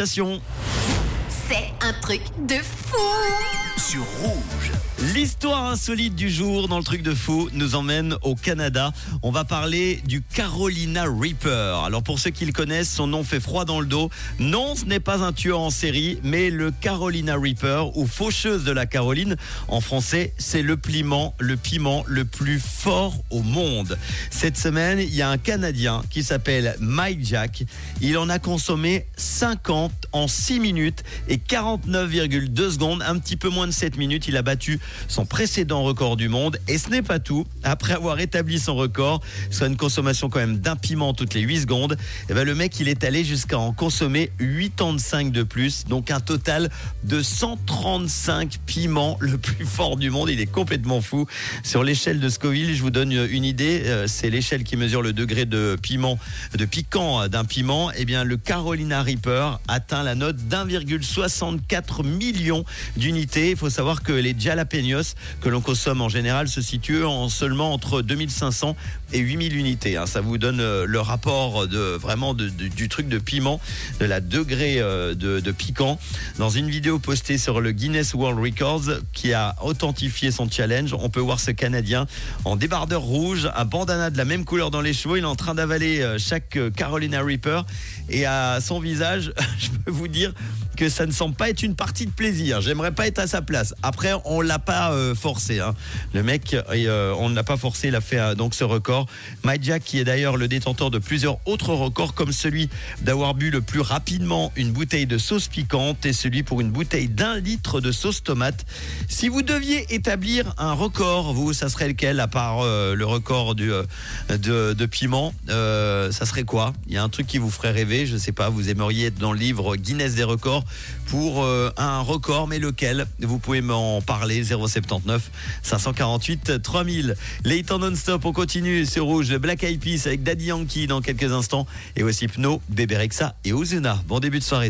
C'est un truc de fou sur rouge. L'histoire insolite du jour dans le truc de fou nous emmène au Canada. On va parler du Carolina Reaper. Alors pour ceux qui le connaissent, son nom fait froid dans le dos. Non, ce n'est pas un tueur en série, mais le Carolina Reaper ou faucheuse de la Caroline. En français, c'est le piment, le piment le plus fort au monde. Cette semaine, il y a un Canadien qui s'appelle Mike Jack. Il en a consommé 50 en 6 minutes et 49,2 secondes, un petit peu moins de 7 minutes. Il a battu son précédent record du monde. Et ce n'est pas tout. Après avoir établi son record, soit une consommation quand même d'un piment toutes les 8 secondes, et eh ben le mec, il est allé jusqu'à en consommer 85 de plus. Donc un total de 135 piments, le plus fort du monde. Il est complètement fou. Sur l'échelle de Scoville, je vous donne une idée. Euh, c'est l'échelle qui mesure le degré de piment, de piquant d'un piment. Eh bien, le Carolina Reaper atteint la note d'1,64 million d'unités. Il faut savoir que les jalapenos que l'on consomme en général se situe en seulement entre 2500 et 8000 unités. Hein. Ça vous donne euh, le rapport de vraiment du truc de piment, de la degré euh, de, de, piquant. Dans une vidéo postée sur le Guinness World Records qui a authentifié son challenge, on peut voir ce Canadien en débardeur rouge, un bandana de la même couleur dans les cheveux. Il est en train d'avaler euh, chaque Carolina Reaper et à son visage, je peux vous dire que ça ne semble pas être une partie de plaisir. J'aimerais pas être à sa place. Après, on l'a pas euh, forcé. Hein. Le mec, euh, on ne l'a pas forcé. Il a fait euh, donc ce record. Mike Jack, qui est d'ailleurs le détenteur de plusieurs autres records, comme celui d'avoir bu le plus rapidement une bouteille de sauce piquante et celui pour une bouteille d'un litre de sauce tomate. Si vous deviez établir un record, vous, ça serait lequel à part le record du, de, de, piment Ça serait quoi? Il y a un truc qui vous ferait rêver. Je sais pas. Vous aimeriez être dans le livre Guinness des records pour euh, un record, mais lequel? Vous pouvez m'en parler 079 548 3000. Les non-stop, on continue sur rouge. Black Eyed Peas avec Daddy Yankee dans quelques instants et aussi Pno, Bébé Rexa et Ozuna. Bon début de soirée.